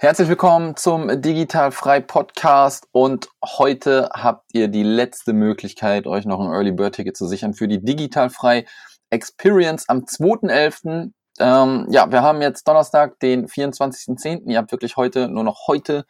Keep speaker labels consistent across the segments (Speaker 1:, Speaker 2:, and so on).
Speaker 1: Herzlich willkommen zum Digital Frei Podcast und heute habt ihr die letzte Möglichkeit, euch noch ein Early Bird Ticket zu sichern für die Digital Frei Experience am 2.11. Ähm, ja, wir haben jetzt Donnerstag, den 24.10. Ihr habt wirklich heute, nur noch heute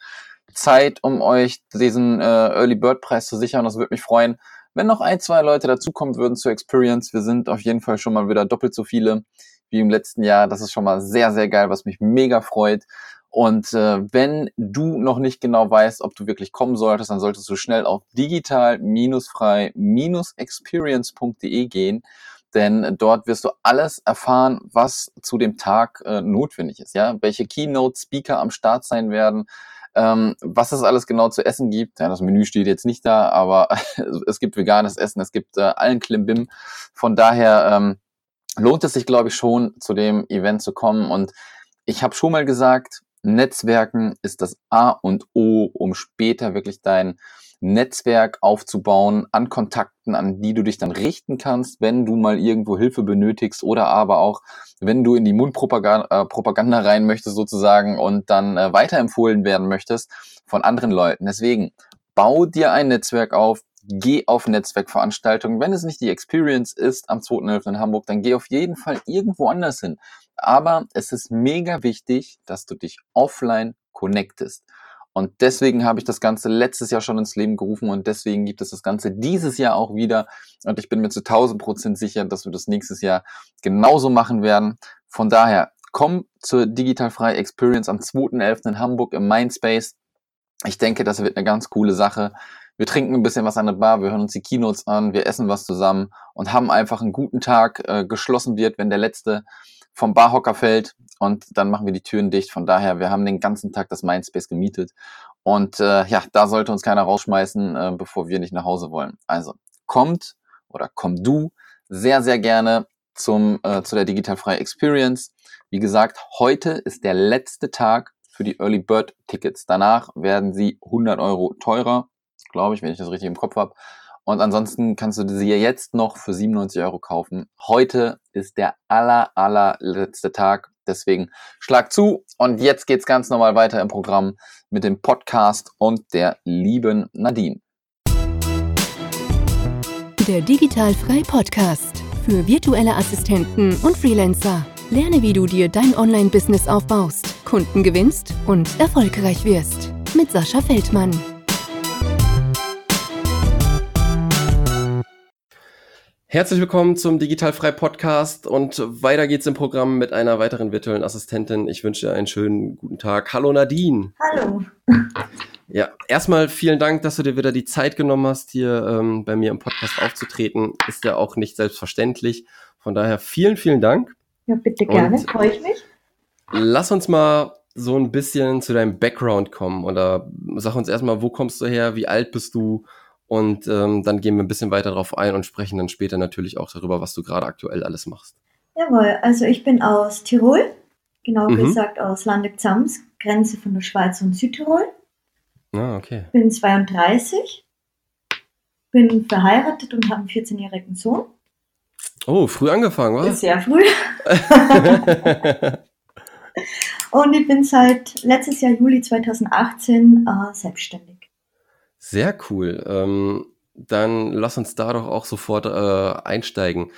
Speaker 1: Zeit, um euch diesen äh, Early Bird Preis zu sichern. Das würde mich freuen, wenn noch ein, zwei Leute dazukommen würden zur Experience. Wir sind auf jeden Fall schon mal wieder doppelt so viele wie im letzten Jahr. Das ist schon mal sehr, sehr geil, was mich mega freut. Und äh, wenn du noch nicht genau weißt, ob du wirklich kommen solltest, dann solltest du schnell auf digital-frei-experience.de gehen, denn dort wirst du alles erfahren, was zu dem Tag äh, notwendig ist. Ja, welche Keynote-Speaker am Start sein werden, ähm, was es alles genau zu essen gibt. Ja, das Menü steht jetzt nicht da, aber es gibt veganes Essen, es gibt äh, allen Klimbim. Von daher ähm, lohnt es sich, glaube ich, schon, zu dem Event zu kommen. Und ich habe schon mal gesagt, Netzwerken ist das A und O, um später wirklich dein Netzwerk aufzubauen an Kontakten, an die du dich dann richten kannst, wenn du mal irgendwo Hilfe benötigst oder aber auch, wenn du in die Mundpropaganda äh, Propaganda rein möchtest sozusagen und dann äh, weiterempfohlen werden möchtest von anderen Leuten. Deswegen bau dir ein Netzwerk auf, geh auf Netzwerkveranstaltungen. Wenn es nicht die Experience ist am 2.11. in Hamburg, dann geh auf jeden Fall irgendwo anders hin. Aber es ist mega wichtig, dass du dich offline connectest. Und deswegen habe ich das Ganze letztes Jahr schon ins Leben gerufen und deswegen gibt es das Ganze dieses Jahr auch wieder. Und ich bin mir zu 1000 Prozent sicher, dass wir das nächstes Jahr genauso machen werden. Von daher, komm zur Digital Frei Experience am 2.11. in Hamburg im Mindspace. Ich denke, das wird eine ganz coole Sache. Wir trinken ein bisschen was an der Bar, wir hören uns die Keynotes an, wir essen was zusammen und haben einfach einen guten Tag. Äh, geschlossen wird, wenn der letzte vom Barhocker fällt und dann machen wir die Türen dicht. Von daher, wir haben den ganzen Tag das Mindspace gemietet und äh, ja, da sollte uns keiner rausschmeißen, äh, bevor wir nicht nach Hause wollen. Also kommt oder komm du sehr, sehr gerne zum, äh, zu der Digital Frei Experience. Wie gesagt, heute ist der letzte Tag für die Early Bird Tickets. Danach werden sie 100 Euro teurer, glaube ich, wenn ich das richtig im Kopf habe. Und ansonsten kannst du sie jetzt noch für 97 Euro kaufen. Heute ist der aller, allerletzte Tag. Deswegen schlag zu. Und jetzt geht's ganz normal weiter im Programm mit dem Podcast und der lieben Nadine.
Speaker 2: Der Digital Frei Podcast für virtuelle Assistenten und Freelancer. Lerne, wie du dir dein Online-Business aufbaust, Kunden gewinnst und erfolgreich wirst. Mit Sascha Feldmann.
Speaker 1: Herzlich willkommen zum Digital Frei Podcast und weiter geht's im Programm mit einer weiteren virtuellen Assistentin. Ich wünsche dir einen schönen guten Tag. Hallo Nadine.
Speaker 3: Hallo.
Speaker 1: Ja, erstmal vielen Dank, dass du dir wieder die Zeit genommen hast, hier ähm, bei mir im Podcast aufzutreten. Ist ja auch nicht selbstverständlich. Von daher vielen, vielen Dank.
Speaker 3: Ja, bitte gerne, freue ich mich.
Speaker 1: Lass uns mal so ein bisschen zu deinem Background kommen oder sag uns erstmal, wo kommst du her, wie alt bist du und ähm, dann gehen wir ein bisschen weiter darauf ein und sprechen dann später natürlich auch darüber, was du gerade aktuell alles machst.
Speaker 3: Jawohl, also ich bin aus Tirol, genau mhm. gesagt aus Landeck-Zams, Grenze von der Schweiz und Südtirol.
Speaker 1: Ah, okay.
Speaker 3: Bin 32, bin verheiratet und habe einen 14-jährigen Sohn.
Speaker 1: Oh, früh angefangen, was?
Speaker 3: Sehr früh. und ich bin seit letztes Jahr Juli 2018 äh, selbstständig.
Speaker 1: Sehr cool. Ähm, dann lass uns da doch auch sofort äh, einsteigen.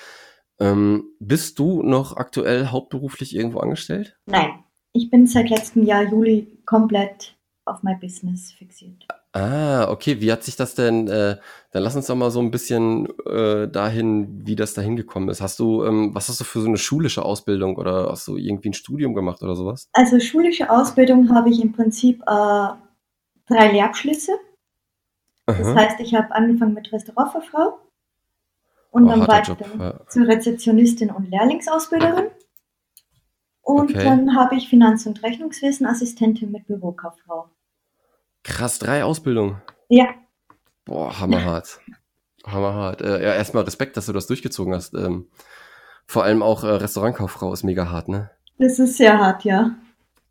Speaker 1: Ähm, bist du noch aktuell hauptberuflich irgendwo angestellt?
Speaker 3: Nein, ich bin seit letztem Jahr Juli komplett auf mein Business fixiert.
Speaker 1: Ah, okay. Wie hat sich das denn, äh, dann lass uns doch mal so ein bisschen äh, dahin, wie das dahin gekommen ist. Hast du, ähm, was hast du für so eine schulische Ausbildung oder hast du irgendwie ein Studium gemacht oder sowas?
Speaker 3: Also schulische Ausbildung habe ich im Prinzip äh, drei Lehrabschlüsse. Das Aha. heißt, ich habe angefangen mit Restaurantfachfrau und oh, dann weiter ja. zur Rezeptionistin und Lehrlingsausbilderin. Und okay. dann habe ich Finanz- und Rechnungswesen Assistentin mit Bürokauffrau.
Speaker 1: Krass, drei Ausbildungen.
Speaker 3: Ja.
Speaker 1: Boah, hammerhart. hammerhart. Äh, ja, erstmal Respekt, dass du das durchgezogen hast. Ähm, vor allem auch äh, Restaurantkauffrau ist mega hart, ne?
Speaker 3: Das ist sehr hart, ja.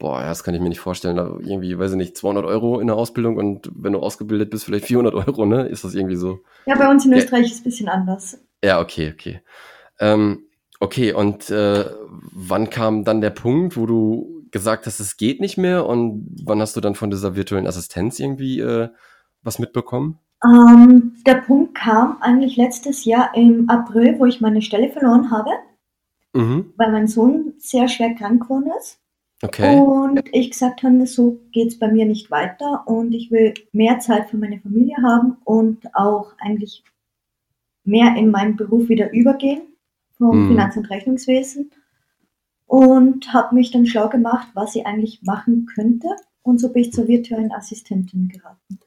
Speaker 1: Boah, das kann ich mir nicht vorstellen. Da irgendwie, weiß ich nicht, 200 Euro in der Ausbildung und wenn du ausgebildet bist, vielleicht 400 Euro, ne? Ist das irgendwie so?
Speaker 3: Ja, bei uns in Österreich ja. ist es ein bisschen anders.
Speaker 1: Ja, okay, okay. Ähm, okay, und äh, wann kam dann der Punkt, wo du
Speaker 4: gesagt hast, es geht nicht mehr und wann hast du dann von dieser virtuellen Assistenz irgendwie äh, was mitbekommen?
Speaker 3: Ähm, der Punkt kam eigentlich letztes Jahr im April, wo ich meine Stelle verloren habe, mhm. weil mein Sohn sehr schwer krank geworden ist. Okay. Und ich gesagt habe, so geht es bei mir nicht weiter und ich will mehr Zeit für meine Familie haben und auch eigentlich mehr in meinen Beruf wieder übergehen vom mhm. Finanz- und Rechnungswesen und habe mich dann schlau gemacht, was ich eigentlich machen könnte und so bin ich zur virtuellen Assistentin geraten.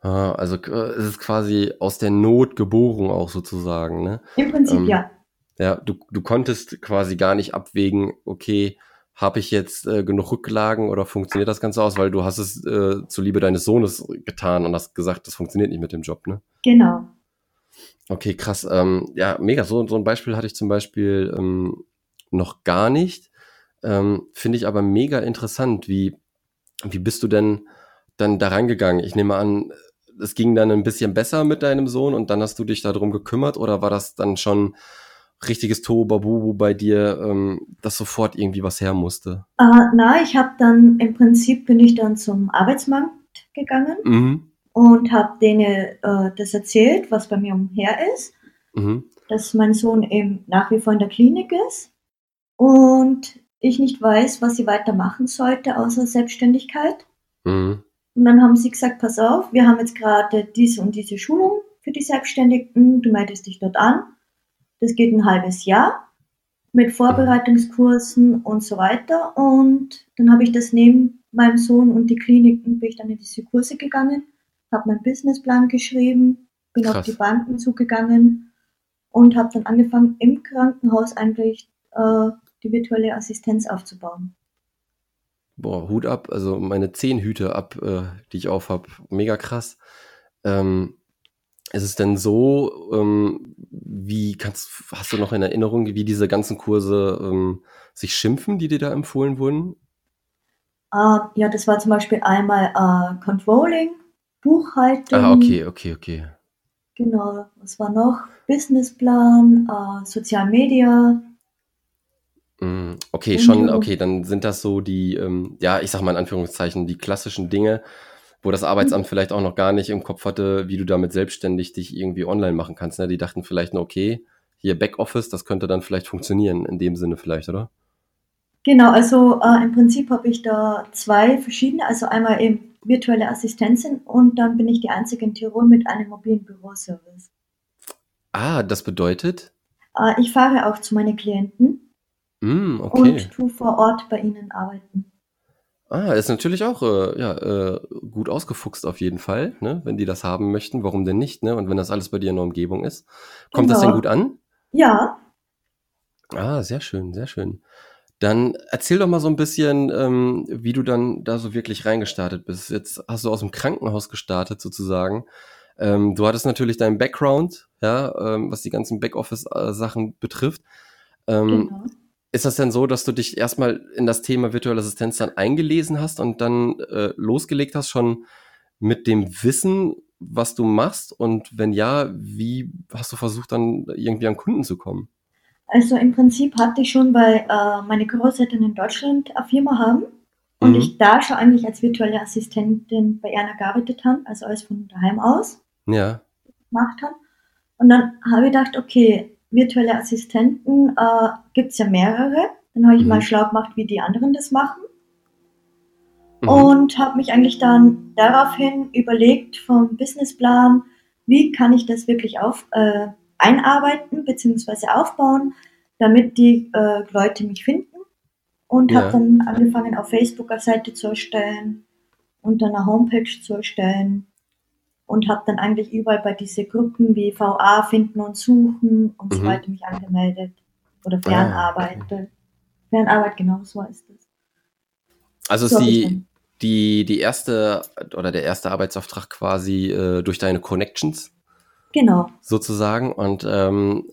Speaker 4: Ah, also es ist quasi aus der Not geboren auch sozusagen, ne?
Speaker 3: Im Prinzip ähm, ja.
Speaker 4: Ja, du, du konntest quasi gar nicht abwägen, okay, habe ich jetzt äh, genug Rücklagen oder funktioniert das Ganze aus, weil du hast es äh, zuliebe deines Sohnes getan und hast gesagt, das funktioniert nicht mit dem Job, ne?
Speaker 3: Genau.
Speaker 4: Okay, krass. Ähm, ja, mega. So, so ein Beispiel hatte ich zum Beispiel ähm, noch gar nicht. Ähm, Finde ich aber mega interessant. Wie, wie bist du denn dann da reingegangen? Ich nehme an, es ging dann ein bisschen besser mit deinem Sohn und dann hast du dich darum gekümmert oder war das dann schon richtiges Tohuwabohu bei dir, ähm, dass sofort irgendwie was her musste?
Speaker 3: Äh, na, ich habe dann im Prinzip bin ich dann zum Arbeitsmarkt gegangen mhm. und habe denen äh, das erzählt, was bei mir umher ist, mhm. dass mein Sohn eben nach wie vor in der Klinik ist und ich nicht weiß, was sie weitermachen sollte außer Selbstständigkeit. Mhm. Und dann haben sie gesagt, pass auf, wir haben jetzt gerade diese und diese Schulung für die Selbstständigen, du meldest dich dort an. Das geht ein halbes Jahr mit Vorbereitungskursen und so weiter. Und dann habe ich das neben meinem Sohn und die Kliniken, bin ich dann in diese Kurse gegangen, habe meinen Businessplan geschrieben, bin Krass. auf die Banken zugegangen und habe dann angefangen, im Krankenhaus eigentlich äh, die virtuelle Assistenz aufzubauen.
Speaker 4: Boah, Hut ab, also meine zehn Hüte ab, äh, die ich auf habe, mega krass. Ähm, ist es denn so, ähm, wie kannst, hast du noch in Erinnerung, wie diese ganzen Kurse ähm, sich schimpfen, die dir da empfohlen wurden?
Speaker 3: Uh, ja, das war zum Beispiel einmal uh, Controlling, Buchhaltung.
Speaker 4: Ah, okay, okay, okay.
Speaker 3: Genau, was war noch? Businessplan, uh, Social Media,
Speaker 4: Mm, okay, schon, okay, dann sind das so die, ähm, ja, ich sag mal in Anführungszeichen, die klassischen Dinge, wo das Arbeitsamt vielleicht auch noch gar nicht im Kopf hatte, wie du damit selbstständig dich irgendwie online machen kannst. Ne? Die dachten vielleicht nur, okay, hier Backoffice, das könnte dann vielleicht funktionieren, in dem Sinne vielleicht, oder?
Speaker 3: Genau, also äh, im Prinzip habe ich da zwei verschiedene, also einmal eben virtuelle Assistenzin und dann bin ich die einzige in Tirol mit einem mobilen Büroservice.
Speaker 4: Ah, das bedeutet?
Speaker 3: Äh, ich fahre auch zu meinen Klienten
Speaker 4: Mm, okay.
Speaker 3: und tu vor Ort bei ihnen arbeiten.
Speaker 4: Ah, ist natürlich auch äh, ja, äh, gut ausgefuchst auf jeden Fall, ne? wenn die das haben möchten, warum denn nicht? Ne? Und wenn das alles bei dir in der Umgebung ist. Kommt genau. das denn genau. gut an?
Speaker 3: Ja.
Speaker 4: Ah, sehr schön, sehr schön. Dann erzähl doch mal so ein bisschen, ähm, wie du dann da so wirklich reingestartet bist. Jetzt hast du aus dem Krankenhaus gestartet sozusagen. Ähm, du hattest natürlich deinen Background, ja, ähm, was die ganzen Backoffice-Sachen betrifft. Ähm, genau. Ist das denn so, dass du dich erstmal in das Thema virtuelle Assistenz dann eingelesen hast und dann äh, losgelegt hast, schon mit dem Wissen, was du machst? Und wenn ja, wie hast du versucht, dann irgendwie an Kunden zu kommen?
Speaker 3: Also im Prinzip hatte ich schon, weil äh, meine Großeltern in Deutschland eine Firma haben und mhm. ich da schon eigentlich als virtuelle Assistentin bei Erna gearbeitet habe, also alles von daheim aus
Speaker 4: ja.
Speaker 3: gemacht habe. Und dann habe ich gedacht, okay, virtuelle Assistenten äh, gibt es ja mehrere. Dann habe ich mhm. mal schlau gemacht, wie die anderen das machen. Mhm. Und habe mich eigentlich dann daraufhin überlegt vom Businessplan, wie kann ich das wirklich auf, äh, einarbeiten bzw. aufbauen, damit die äh, Leute mich finden. Und ja. habe dann angefangen, auf Facebook eine Seite zu erstellen und dann eine Homepage zu erstellen und habe dann eigentlich überall bei diese Gruppen wie VA finden und suchen und mhm. so weiter mich angemeldet. Oder Fernarbeit. Ah, okay. Fernarbeit, genau so ist es.
Speaker 4: Also ist die, die, die erste oder der erste Arbeitsauftrag quasi äh, durch deine Connections?
Speaker 3: Genau.
Speaker 4: Sozusagen. Und ähm,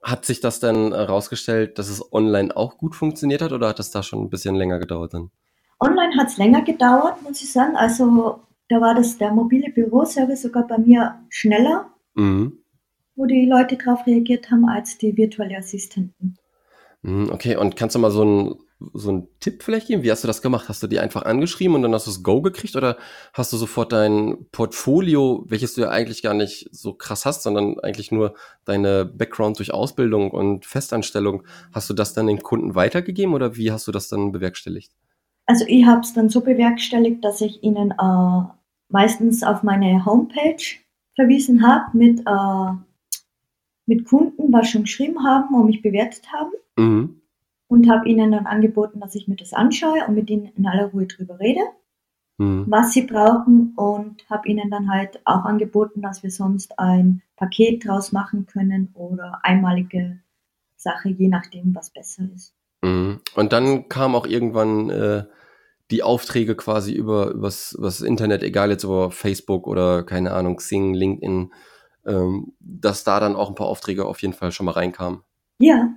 Speaker 4: hat sich das dann herausgestellt, dass es online auch gut funktioniert hat oder hat das da schon ein bisschen länger gedauert dann?
Speaker 3: Online hat es länger gedauert, muss ich sagen. Also da war das der mobile Büroservice sogar bei mir schneller, mhm. wo die Leute darauf reagiert haben, als die virtuelle Assistenten.
Speaker 4: Mhm, okay, und kannst du mal so ein, so einen Tipp vielleicht geben? Wie hast du das gemacht? Hast du die einfach angeschrieben und dann hast du das Go gekriegt oder hast du sofort dein Portfolio, welches du ja eigentlich gar nicht so krass hast, sondern eigentlich nur deine Background durch Ausbildung und Festanstellung, hast du das dann den Kunden weitergegeben oder wie hast du das dann bewerkstelligt?
Speaker 3: Also ich habe es dann so bewerkstelligt, dass ich ihnen äh, meistens auf meine Homepage verwiesen habe mit, äh, mit Kunden, was schon geschrieben haben und mich bewertet haben. Mhm und habe ihnen dann angeboten, dass ich mir das anschaue und mit ihnen in aller Ruhe drüber rede, mhm. was sie brauchen und habe ihnen dann halt auch angeboten, dass wir sonst ein Paket draus machen können oder einmalige Sache, je nachdem, was besser ist.
Speaker 4: Mhm. Und dann kam auch irgendwann äh, die Aufträge quasi über übers, übers Internet, egal jetzt über Facebook oder keine Ahnung, Xing, LinkedIn, ähm, dass da dann auch ein paar Aufträge auf jeden Fall schon mal reinkamen.
Speaker 3: Ja,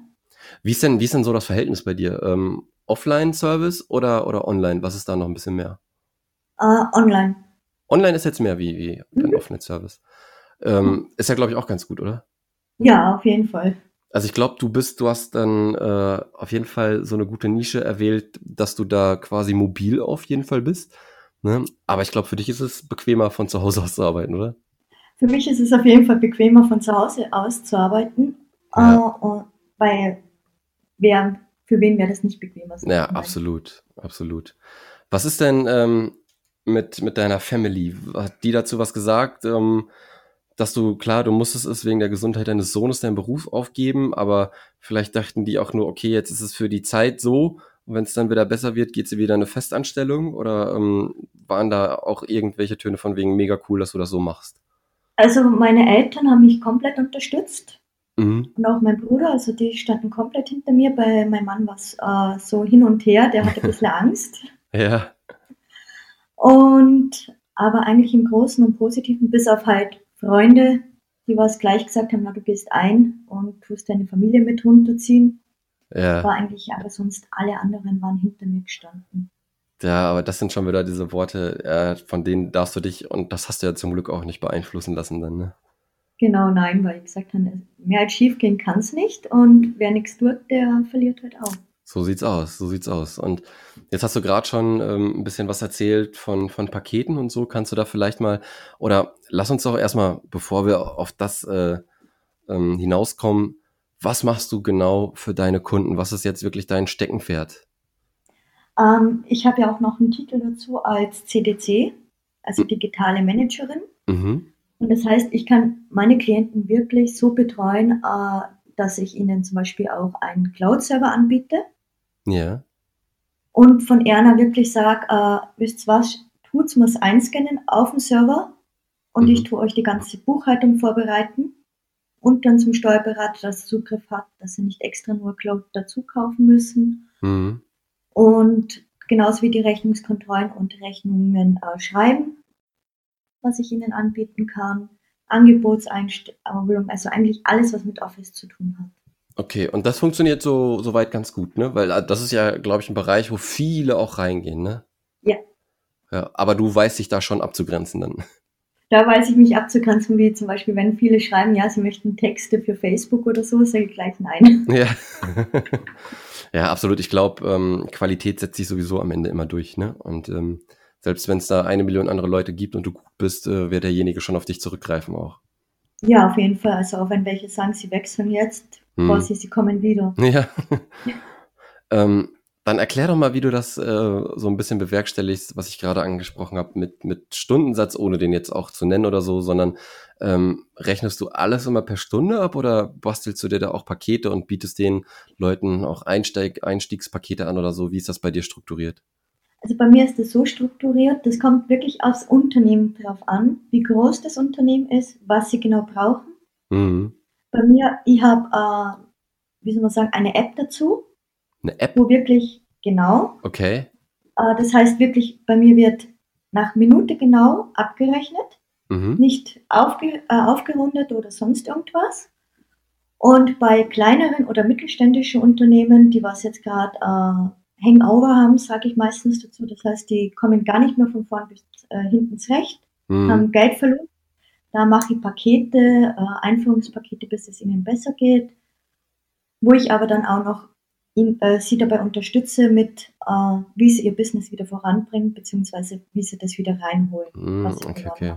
Speaker 4: wie ist denn, wie ist denn so das Verhältnis bei dir? Ähm, Offline-Service oder, oder online? Was ist da noch ein bisschen mehr?
Speaker 3: Uh, online.
Speaker 4: Online ist jetzt mehr wie, wie mhm. Offline-Service. Ähm, ist ja, glaube ich, auch ganz gut, oder?
Speaker 3: Ja, auf jeden Fall.
Speaker 4: Also ich glaube, du bist, du hast dann äh, auf jeden Fall so eine gute Nische erwählt, dass du da quasi mobil auf jeden Fall bist. Ne? Aber ich glaube, für dich ist es bequemer, von zu Hause aus zu arbeiten, oder?
Speaker 3: Für mich ist es auf jeden Fall bequemer, von zu Hause aus zu arbeiten. Ja. Uh, weil wer, für wen wäre das nicht bequemer?
Speaker 4: Ja, absolut, absolut. Was ist denn ähm, mit, mit deiner Family? Hat die dazu was gesagt? Ähm, dass du, klar, du musstest es wegen der Gesundheit deines Sohnes deinen Beruf aufgeben, aber vielleicht dachten die auch nur, okay, jetzt ist es für die Zeit so und wenn es dann wieder besser wird, geht sie wieder in eine Festanstellung oder ähm, waren da auch irgendwelche Töne von wegen mega cool, dass du das so machst?
Speaker 3: Also meine Eltern haben mich komplett unterstützt. Mhm. Und auch mein Bruder, also die standen komplett hinter mir. Bei meinem Mann war es äh, so hin und her, der hatte ein bisschen Angst.
Speaker 4: Ja.
Speaker 3: Und aber eigentlich im Großen und Positiven, bis auf halt Freunde, die was gleich gesagt haben, na, du gehst ein und tust deine Familie mit runterziehen. Ja. War eigentlich, aber sonst alle anderen waren hinter mir gestanden.
Speaker 4: Ja, aber das sind schon wieder diese Worte, äh, von denen darfst du dich, und das hast du ja zum Glück auch nicht beeinflussen lassen dann, ne?
Speaker 3: Genau, nein, weil ich gesagt habe, mehr als schief gehen kann es nicht und wer nichts tut, der verliert halt auch.
Speaker 4: So sieht's aus, so sieht's aus. Und jetzt hast du gerade schon ähm, ein bisschen was erzählt von, von Paketen und so. Kannst du da vielleicht mal, oder lass uns doch erstmal, bevor wir auf das äh, ähm, hinauskommen, was machst du genau für deine Kunden? Was ist jetzt wirklich dein Steckenpferd?
Speaker 3: Ähm, ich habe ja auch noch einen Titel dazu als CDC, also hm. digitale Managerin. Mhm. Und das heißt, ich kann meine Klienten wirklich so betreuen, äh, dass ich ihnen zum Beispiel auch einen Cloud-Server anbiete.
Speaker 4: Ja.
Speaker 3: Und von Erna wirklich sage, äh, wisst was, tut's mir's einscannen auf dem Server und mhm. ich tue euch die ganze Buchhaltung vorbereiten und dann zum Steuerberater, dass Zugriff hat, dass sie nicht extra nur Cloud dazu kaufen müssen. Mhm. Und genauso wie die Rechnungskontrollen und Rechnungen äh, schreiben was ich ihnen anbieten kann, Angebotseinstellung, also eigentlich alles, was mit Office zu tun hat.
Speaker 4: Okay, und das funktioniert so soweit ganz gut, ne? Weil äh, das ist ja, glaube ich, ein Bereich, wo viele auch reingehen, ne?
Speaker 3: Ja.
Speaker 4: Ja, aber du weißt dich da schon abzugrenzen dann.
Speaker 3: Da weiß ich mich abzugrenzen, wie zum Beispiel, wenn viele schreiben, ja, sie möchten Texte für Facebook oder so, sage ich gleich nein.
Speaker 4: Ja, ja absolut. Ich glaube, ähm, Qualität setzt sich sowieso am Ende immer durch, ne? Und ähm, selbst wenn es da eine Million andere Leute gibt und du gut bist, äh, wird derjenige schon auf dich zurückgreifen auch.
Speaker 3: Ja, auf jeden Fall. Also auch wenn welche sagen, sie wechseln jetzt, hm. sie, sie kommen wieder.
Speaker 4: Ja. ähm, dann erklär doch mal, wie du das äh, so ein bisschen bewerkstelligst, was ich gerade angesprochen habe, mit, mit Stundensatz, ohne den jetzt auch zu nennen oder so, sondern ähm, rechnest du alles immer per Stunde ab oder bastelst du dir da auch Pakete und bietest den Leuten auch Einsteig, Einstiegspakete an oder so? Wie ist das bei dir strukturiert?
Speaker 3: Also bei mir ist es so strukturiert, das kommt wirklich aufs Unternehmen drauf an, wie groß das Unternehmen ist, was sie genau brauchen. Mhm. Bei mir, ich habe, äh, wie soll man sagen, eine App dazu.
Speaker 4: Eine App?
Speaker 3: Wo wirklich, genau.
Speaker 4: Okay.
Speaker 3: Äh, das heißt wirklich, bei mir wird nach Minute genau abgerechnet, mhm. nicht aufge, äh, aufgerundet oder sonst irgendwas. Und bei kleineren oder mittelständischen Unternehmen, die was jetzt gerade äh, Hangover haben, sage ich meistens dazu. Das heißt, die kommen gar nicht mehr von vorn bis äh, hinten zurecht, mhm. haben Geld verloren. Da mache ich Pakete, äh, Einführungspakete, bis es ihnen besser geht. Wo ich aber dann auch noch ihn, äh, sie dabei unterstütze mit, äh, wie sie ihr Business wieder voranbringen, beziehungsweise wie sie das wieder reinholen.
Speaker 4: Mm, okay, okay.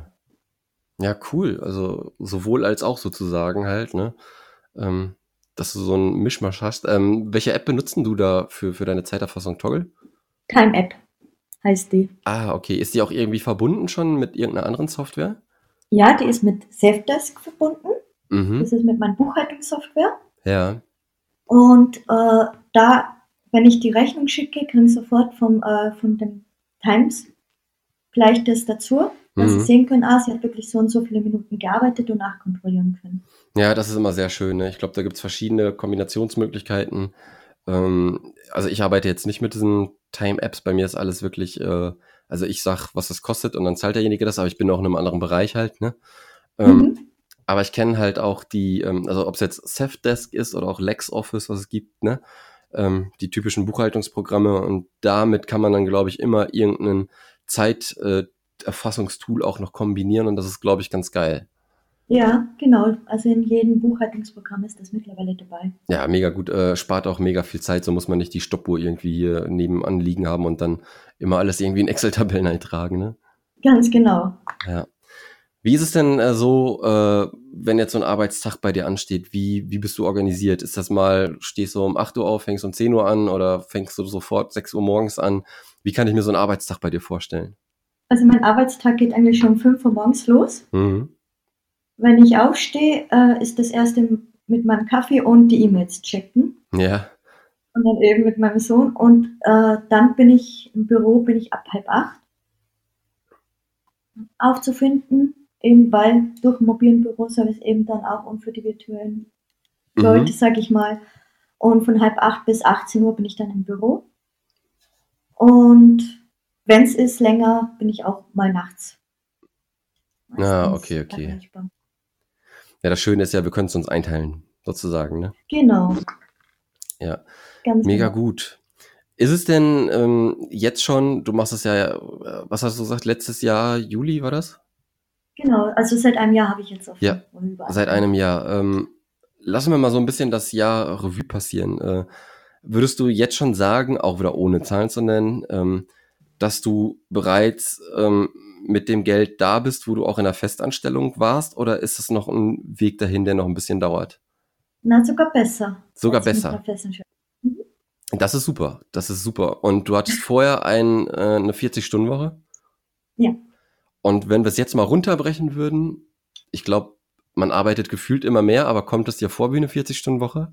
Speaker 4: Ja, cool. Also sowohl als auch sozusagen halt, ne? Ähm, dass du so einen Mischmasch hast. Ähm, welche App benutzen du da für, für deine Zeiterfassung, Toggle?
Speaker 3: Time App heißt die.
Speaker 4: Ah, okay. Ist die auch irgendwie verbunden schon mit irgendeiner anderen Software?
Speaker 3: Ja, die ist mit Safdesk verbunden. Mhm. Das ist mit meiner Buchhaltungssoftware.
Speaker 4: Ja.
Speaker 3: Und äh, da, wenn ich die Rechnung schicke, kriege ich sofort vom, äh, von dem Times gleich das dazu, dass mhm. sie sehen können, ah, sie hat wirklich so und so viele Minuten gearbeitet und nachkontrollieren können.
Speaker 4: Ja, das ist immer sehr schön. Ne? Ich glaube, da gibt es verschiedene Kombinationsmöglichkeiten. Ähm, also ich arbeite jetzt nicht mit diesen Time-Apps. Bei mir ist alles wirklich, äh, also ich sag, was das kostet und dann zahlt derjenige das, aber ich bin auch in einem anderen Bereich halt. Ne? Ähm, mhm. Aber ich kenne halt auch die, ähm, also ob es jetzt Safdesk ist oder auch LexOffice, was es gibt, ne? Ähm, die typischen Buchhaltungsprogramme und damit kann man dann, glaube ich, immer irgendeinen Zeiterfassungstool äh, auch noch kombinieren und das ist, glaube ich, ganz geil.
Speaker 3: Ja, genau. Also in jedem Buchhaltungsprogramm ist das mittlerweile dabei.
Speaker 4: Ja, mega gut. Äh, spart auch mega viel Zeit. So muss man nicht die Stoppuhr irgendwie hier nebenan liegen haben und dann immer alles irgendwie in Excel-Tabellen eintragen, ne?
Speaker 3: Ganz genau.
Speaker 4: Ja. Wie ist es denn äh, so, äh, wenn jetzt so ein Arbeitstag bei dir ansteht? Wie, wie bist du organisiert? Ist das mal, stehst du um 8 Uhr auf, fängst um 10 Uhr an oder fängst du sofort 6 Uhr morgens an? Wie kann ich mir so einen Arbeitstag bei dir vorstellen?
Speaker 3: Also mein Arbeitstag geht eigentlich schon um 5 Uhr morgens los. Mhm. Wenn ich aufstehe, äh, ist das erste mit meinem Kaffee und die E-Mails checken.
Speaker 4: Ja.
Speaker 3: Und dann eben mit meinem Sohn. Und äh, dann bin ich im Büro, bin ich ab halb acht aufzufinden eben weil durch mobilen Büroservice eben dann auch und für die virtuellen mhm. Leute, sage ich mal. Und von halb acht bis 18 Uhr bin ich dann im Büro. Und wenn es ist länger, bin ich auch mal nachts.
Speaker 4: Ah, okay, okay. Ja, das Schöne ist ja, wir können es uns einteilen, sozusagen, ne?
Speaker 3: Genau.
Speaker 4: Ja. Ganz Mega genau. gut. Ist es denn ähm, jetzt schon, du machst es ja, was hast du gesagt, letztes Jahr, Juli war das?
Speaker 3: Genau, also seit einem Jahr habe ich jetzt auf
Speaker 4: Ja, seit einem Jahr. Ähm, lassen wir mal so ein bisschen das Jahr Revue passieren. Äh, würdest du jetzt schon sagen, auch wieder ohne Zahlen zu nennen, ähm, dass du bereits ähm, mit dem Geld da bist, wo du auch in der Festanstellung warst, oder ist es noch ein Weg dahin, der noch ein bisschen dauert?
Speaker 3: Na, sogar besser.
Speaker 4: Sogar besser. Das ist super, das ist super. Und du hattest vorher ein, äh, eine 40-Stunden-Woche?
Speaker 3: Ja.
Speaker 4: Und wenn wir es jetzt mal runterbrechen würden, ich glaube, man arbeitet gefühlt immer mehr, aber kommt es dir vor wie eine 40-Stunden-Woche?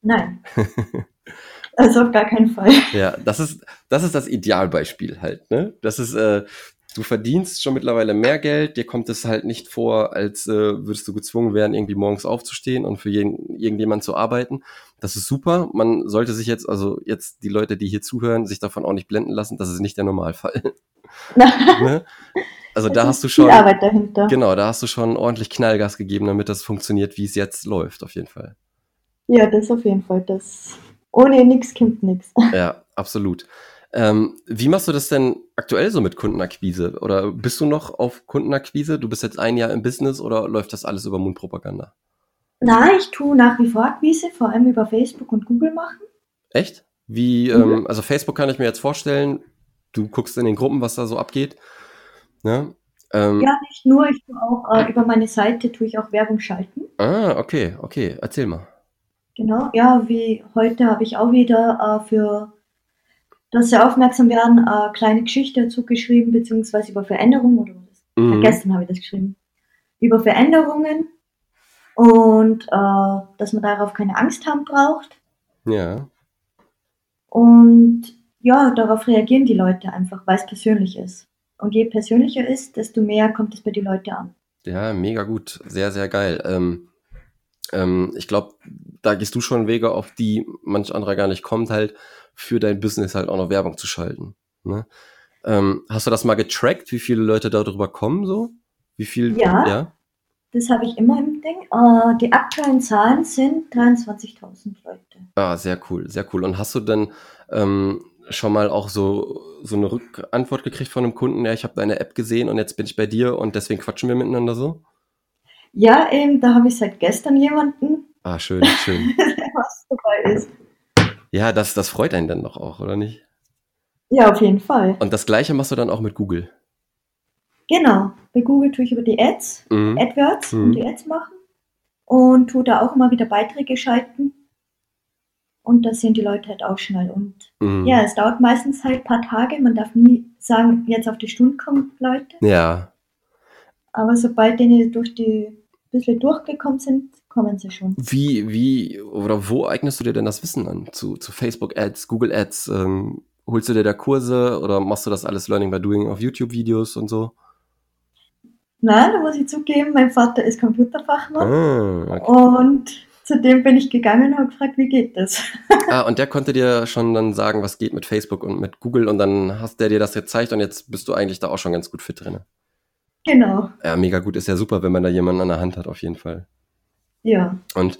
Speaker 3: Nein. also auf gar keinen Fall.
Speaker 4: Ja, das ist, das ist das Idealbeispiel halt, ne? Das ist, äh, du verdienst schon mittlerweile mehr Geld, dir kommt es halt nicht vor, als äh, würdest du gezwungen werden, irgendwie morgens aufzustehen und für jeden, irgendjemand zu arbeiten. Das ist super. Man sollte sich jetzt, also jetzt die Leute, die hier zuhören, sich davon auch nicht blenden lassen, das ist nicht der Normalfall. ne? Also da hast du schon.
Speaker 3: Arbeit dahinter.
Speaker 4: Genau, da hast du schon ordentlich Knallgas gegeben, damit das funktioniert, wie es jetzt läuft, auf jeden Fall.
Speaker 3: Ja, das auf jeden Fall. Das ohne nichts kommt nichts.
Speaker 4: Ja, absolut. Ähm, wie machst du das denn aktuell so mit Kundenakquise? Oder bist du noch auf Kundenakquise? Du bist jetzt ein Jahr im Business oder läuft das alles über Mundpropaganda?
Speaker 3: Nein, ich tue nach wie vor Akquise, vor allem über Facebook und Google machen.
Speaker 4: Echt? Wie, mhm. ähm, also Facebook kann ich mir jetzt vorstellen, du guckst in den Gruppen, was da so abgeht. Ne?
Speaker 3: Ähm, ja, nicht nur, ich tue auch äh, über meine Seite tue ich auch Werbung schalten.
Speaker 4: Ah, okay, okay, erzähl mal.
Speaker 3: Genau, ja, wie heute habe ich auch wieder äh, für, dass sie aufmerksam werden, äh, kleine Geschichte dazu geschrieben, beziehungsweise über Veränderungen, oder was? Mhm. gestern habe ich das geschrieben. Über Veränderungen und äh, dass man darauf keine Angst haben braucht.
Speaker 4: Ja.
Speaker 3: Und ja, darauf reagieren die Leute einfach, weil es persönlich ist. Und je persönlicher ist, desto mehr kommt es bei den Leuten an.
Speaker 4: Ja, mega gut. Sehr, sehr geil. Ähm, ähm, ich glaube, da gehst du schon Wege, auf die manch anderer gar nicht kommt, halt für dein Business halt auch noch Werbung zu schalten. Ne? Ähm, hast du das mal getrackt, wie viele Leute darüber kommen so? Wie viel?
Speaker 3: Ja. ja? Das habe ich immer im Ding. Uh, die aktuellen Zahlen sind 23.000 Leute.
Speaker 4: Ah, sehr cool, sehr cool. Und hast du denn ähm, schon mal auch so, so eine Rückantwort gekriegt von einem Kunden, ja, ich habe deine App gesehen und jetzt bin ich bei dir und deswegen quatschen wir miteinander so?
Speaker 3: Ja, eben, da habe ich seit gestern jemanden.
Speaker 4: Ah, schön, schön.
Speaker 3: was dabei ist.
Speaker 4: Ja, das, das freut einen dann doch auch, oder nicht?
Speaker 3: Ja, auf jeden Fall.
Speaker 4: Und das gleiche machst du dann auch mit Google.
Speaker 3: Genau. Bei Google tue ich über die Ads, mhm. AdWords mhm. und die Ads machen. Und tue da auch immer wieder Beiträge schalten. Und das sehen die Leute halt auch schnell. Und mhm. ja, es dauert meistens halt ein paar Tage. Man darf nie sagen, jetzt auf die Stunde kommen Leute.
Speaker 4: Ja.
Speaker 3: Aber sobald die durch die bisschen durchgekommen sind, kommen sie schon.
Speaker 4: Wie, wie oder wo eignest du dir denn das Wissen an? Zu, zu Facebook Ads, Google Ads? Ähm, holst du dir da Kurse oder machst du das alles Learning by Doing auf YouTube-Videos und so?
Speaker 3: Nein, da muss ich zugeben, mein Vater ist Computerfachmann. Ah, okay. Und zu dem bin ich gegangen und habe gefragt, wie geht das?
Speaker 4: ah, und der konnte dir schon dann sagen, was geht mit Facebook und mit Google und dann hast der dir das gezeigt und jetzt bist du eigentlich da auch schon ganz gut fit drin.
Speaker 3: Genau.
Speaker 4: Ja, mega gut. Ist ja super, wenn man da jemanden an der Hand hat, auf jeden Fall.
Speaker 3: Ja.
Speaker 4: Und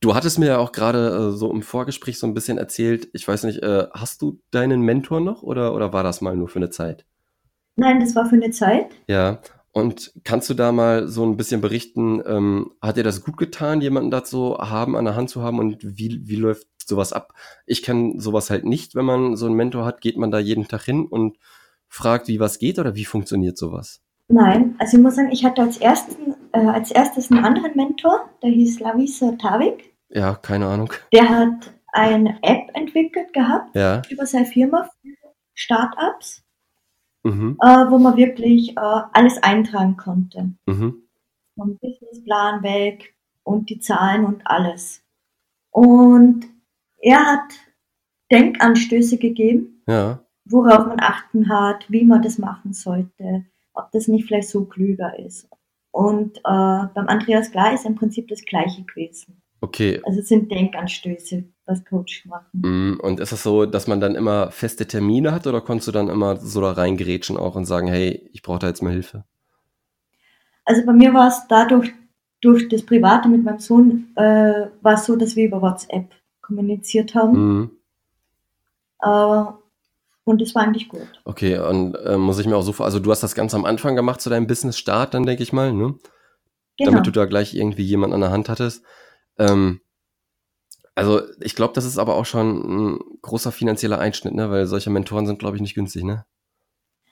Speaker 4: du hattest mir ja auch gerade äh, so im Vorgespräch so ein bisschen erzählt, ich weiß nicht, äh, hast du deinen Mentor noch oder, oder war das mal nur für eine Zeit?
Speaker 3: Nein, das war für eine Zeit.
Speaker 4: Ja. Und kannst du da mal so ein bisschen berichten, ähm, hat dir das gut getan, jemanden dazu haben, an der Hand zu haben und wie, wie läuft sowas ab? Ich kenne sowas halt nicht, wenn man so einen Mentor hat, geht man da jeden Tag hin und fragt, wie was geht oder wie funktioniert sowas?
Speaker 3: Nein, also ich muss sagen, ich hatte als, ersten, äh, als erstes einen anderen Mentor, der hieß Lavisa Tavik.
Speaker 4: Ja, keine Ahnung.
Speaker 3: Der hat eine App entwickelt gehabt
Speaker 4: ja.
Speaker 3: über seine Firma für Startups mhm. äh, wo man wirklich äh, alles eintragen konnte.
Speaker 4: Mhm.
Speaker 3: Vom Businessplan weg und die Zahlen und alles. Und er hat Denkanstöße gegeben,
Speaker 4: ja.
Speaker 3: worauf man achten hat, wie man das machen sollte, ob das nicht vielleicht so klüger ist. Und äh, beim Andreas Klar ist im Prinzip das Gleiche gewesen.
Speaker 4: Okay.
Speaker 3: Also es sind Denkanstöße, was Coach machen.
Speaker 4: Mm, und ist es so, dass man dann immer feste Termine hat oder konntest du dann immer so da reingerätschen auch und sagen, hey, ich brauche da jetzt mal Hilfe?
Speaker 3: Also bei mir war es dadurch, durch das Private mit meinem Sohn, äh, war es so, dass wir über WhatsApp kommuniziert haben.
Speaker 4: Mhm.
Speaker 3: Äh, und das war eigentlich gut.
Speaker 4: Okay, und äh, muss ich mir auch so vor, also du hast das ganz am Anfang gemacht zu deinem Business-Start, dann denke ich mal, ne? Genau. Damit du da gleich irgendwie jemanden an der Hand hattest. Ähm, also ich glaube, das ist aber auch schon ein großer finanzieller Einschnitt, ne? weil solche Mentoren sind, glaube ich, nicht günstig, ne?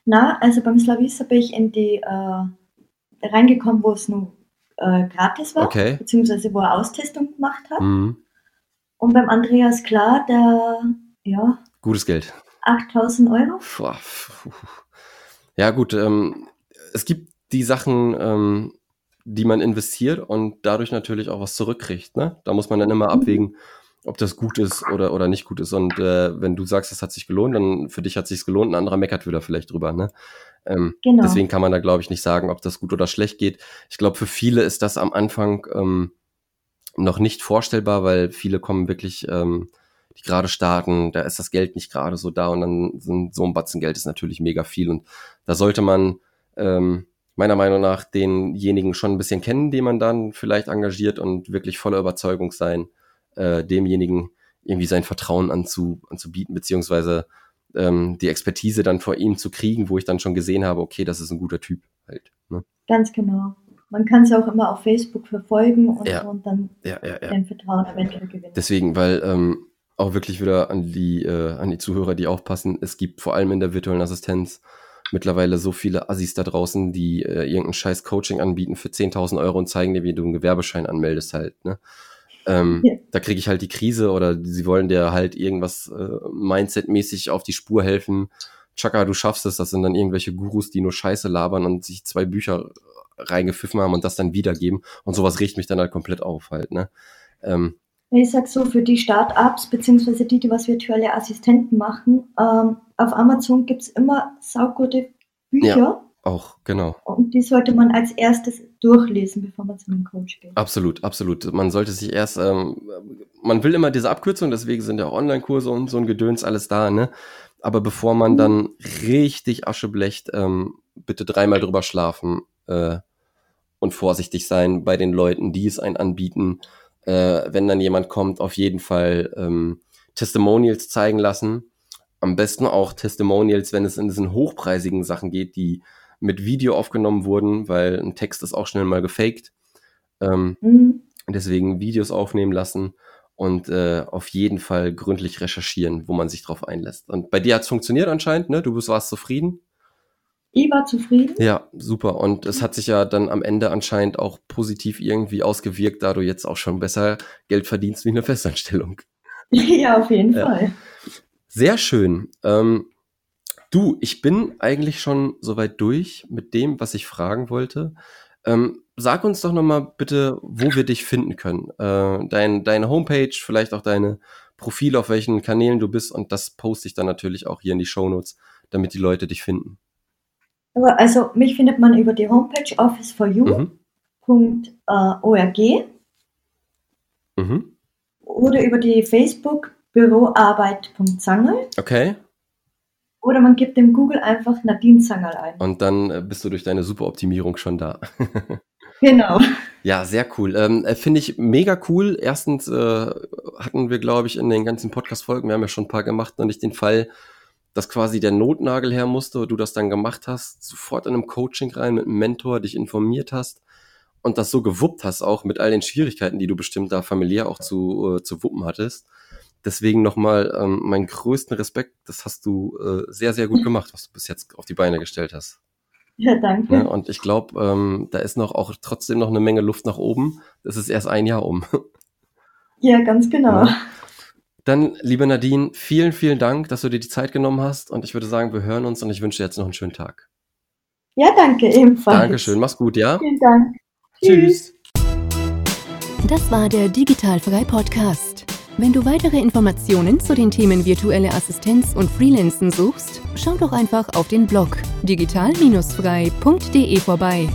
Speaker 3: Na, also beim Slavisa bin ich in die äh, reingekommen, wo es nur äh, gratis war,
Speaker 4: okay.
Speaker 3: beziehungsweise wo er Austestung gemacht hat.
Speaker 4: Mhm.
Speaker 3: Und beim Andreas Klar, der, ja.
Speaker 4: Gutes Geld.
Speaker 3: 8000 Euro.
Speaker 4: Ja, gut. Ähm, es gibt die Sachen, ähm, die man investiert und dadurch natürlich auch was zurückkriegt. Ne? Da muss man dann immer abwägen, ob das gut ist oder, oder nicht gut ist. Und äh, wenn du sagst, es hat sich gelohnt, dann für dich hat es sich gelohnt, ein anderer meckert wieder vielleicht drüber. Ne? Ähm, genau. Deswegen kann man da, glaube ich, nicht sagen, ob das gut oder schlecht geht. Ich glaube, für viele ist das am Anfang ähm, noch nicht vorstellbar, weil viele kommen wirklich, ähm, die gerade starten, da ist das Geld nicht gerade so da und dann sind so ein Batzen Geld ist natürlich mega viel und da sollte man ähm, meiner Meinung nach denjenigen schon ein bisschen kennen, den man dann vielleicht engagiert und wirklich voller Überzeugung sein, äh, demjenigen irgendwie sein Vertrauen anzu, anzubieten, beziehungsweise ähm, die Expertise dann vor ihm zu kriegen, wo ich dann schon gesehen habe, okay, das ist ein guter Typ halt. Ne?
Speaker 3: Ganz genau. Man kann es auch immer auf Facebook verfolgen und,
Speaker 4: ja.
Speaker 3: und dann
Speaker 4: ja, ja, ja.
Speaker 3: Vertrauen eventuell gewinnen.
Speaker 4: Deswegen, weil ähm, auch wirklich wieder an die, äh, an die Zuhörer, die aufpassen, es gibt vor allem in der virtuellen Assistenz mittlerweile so viele Assis da draußen, die äh, irgendein scheiß Coaching anbieten für 10.000 Euro und zeigen dir, wie du einen Gewerbeschein anmeldest halt. Ne? Ähm, ja. Da kriege ich halt die Krise oder sie wollen dir halt irgendwas äh, Mindset-mäßig auf die Spur helfen. Chaka, du schaffst es. Das sind dann irgendwelche Gurus, die nur Scheiße labern und sich zwei Bücher reingepfiffen haben und das dann wiedergeben. Und sowas riecht mich dann halt komplett auf halt. Ne? Ähm,
Speaker 3: ich sag so, für die Start-ups, beziehungsweise die, die was virtuelle Assistenten machen, ähm, auf Amazon gibt es immer saugute Bücher. Ja,
Speaker 4: auch, genau.
Speaker 3: Und die sollte man als erstes durchlesen, bevor man zu einem Coach geht.
Speaker 4: Absolut, absolut. Man sollte sich erst, ähm, man will immer diese Abkürzung, deswegen sind ja Online-Kurse und so ein Gedöns alles da, ne? Aber bevor man mhm. dann richtig Asche blecht, ähm, bitte dreimal drüber schlafen äh, und vorsichtig sein bei den Leuten, die es einen anbieten äh, wenn dann jemand kommt, auf jeden Fall ähm, Testimonials zeigen lassen. Am besten auch Testimonials, wenn es in diesen hochpreisigen Sachen geht, die mit Video aufgenommen wurden, weil ein Text ist auch schnell mal gefaked. Ähm, mhm. Deswegen Videos aufnehmen lassen und äh, auf jeden Fall gründlich recherchieren, wo man sich drauf einlässt. Und bei dir hat es funktioniert anscheinend, ne? Du bist, warst zufrieden?
Speaker 3: Ich war zufrieden.
Speaker 4: Ja, super. Und es hat sich ja dann am Ende anscheinend auch positiv irgendwie ausgewirkt, da du jetzt auch schon besser Geld verdienst wie eine Festanstellung.
Speaker 3: Ja, auf jeden ja. Fall.
Speaker 4: Sehr schön. Ähm, du, ich bin eigentlich schon soweit durch mit dem, was ich fragen wollte. Ähm, sag uns doch nochmal bitte, wo wir dich finden können. Äh, dein, deine Homepage, vielleicht auch deine Profile, auf welchen Kanälen du bist und das poste ich dann natürlich auch hier in die Shownotes, damit die Leute dich finden.
Speaker 3: Also mich findet man über die Homepage office4u.org mhm. mhm. oder über die Facebook büroarbeit.zangel.
Speaker 4: Okay.
Speaker 3: Oder man gibt im Google einfach Nadine Zangerl ein.
Speaker 4: Und dann äh, bist du durch deine Superoptimierung schon da.
Speaker 3: genau.
Speaker 4: Ja, sehr cool. Ähm, äh, Finde ich mega cool. Erstens äh, hatten wir, glaube ich, in den ganzen Podcast-Folgen, wir haben ja schon ein paar gemacht, noch nicht den Fall, dass quasi der Notnagel her musste, du das dann gemacht hast, sofort in einem Coaching rein mit einem Mentor, dich informiert hast und das so gewuppt hast, auch mit all den Schwierigkeiten, die du bestimmt da familiär auch zu, äh, zu wuppen hattest. Deswegen nochmal ähm, meinen größten Respekt. Das hast du äh, sehr, sehr gut gemacht, was du bis jetzt auf die Beine gestellt hast.
Speaker 3: Ja, danke. Ja,
Speaker 4: und ich glaube, ähm, da ist noch auch trotzdem noch eine Menge Luft nach oben. Das ist erst ein Jahr um.
Speaker 3: Ja, ganz genau. Ja.
Speaker 4: Dann, liebe Nadine, vielen, vielen Dank, dass du dir die Zeit genommen hast. Und ich würde sagen, wir hören uns und ich wünsche dir jetzt noch einen schönen Tag.
Speaker 3: Ja, danke ebenfalls.
Speaker 4: Dankeschön, mach's gut, ja?
Speaker 3: Vielen Dank.
Speaker 4: Tschüss.
Speaker 2: Das war der Digitalfrei Podcast. Wenn du weitere Informationen zu den Themen virtuelle Assistenz und Freelancen suchst, schau doch einfach auf den Blog digital-frei.de vorbei.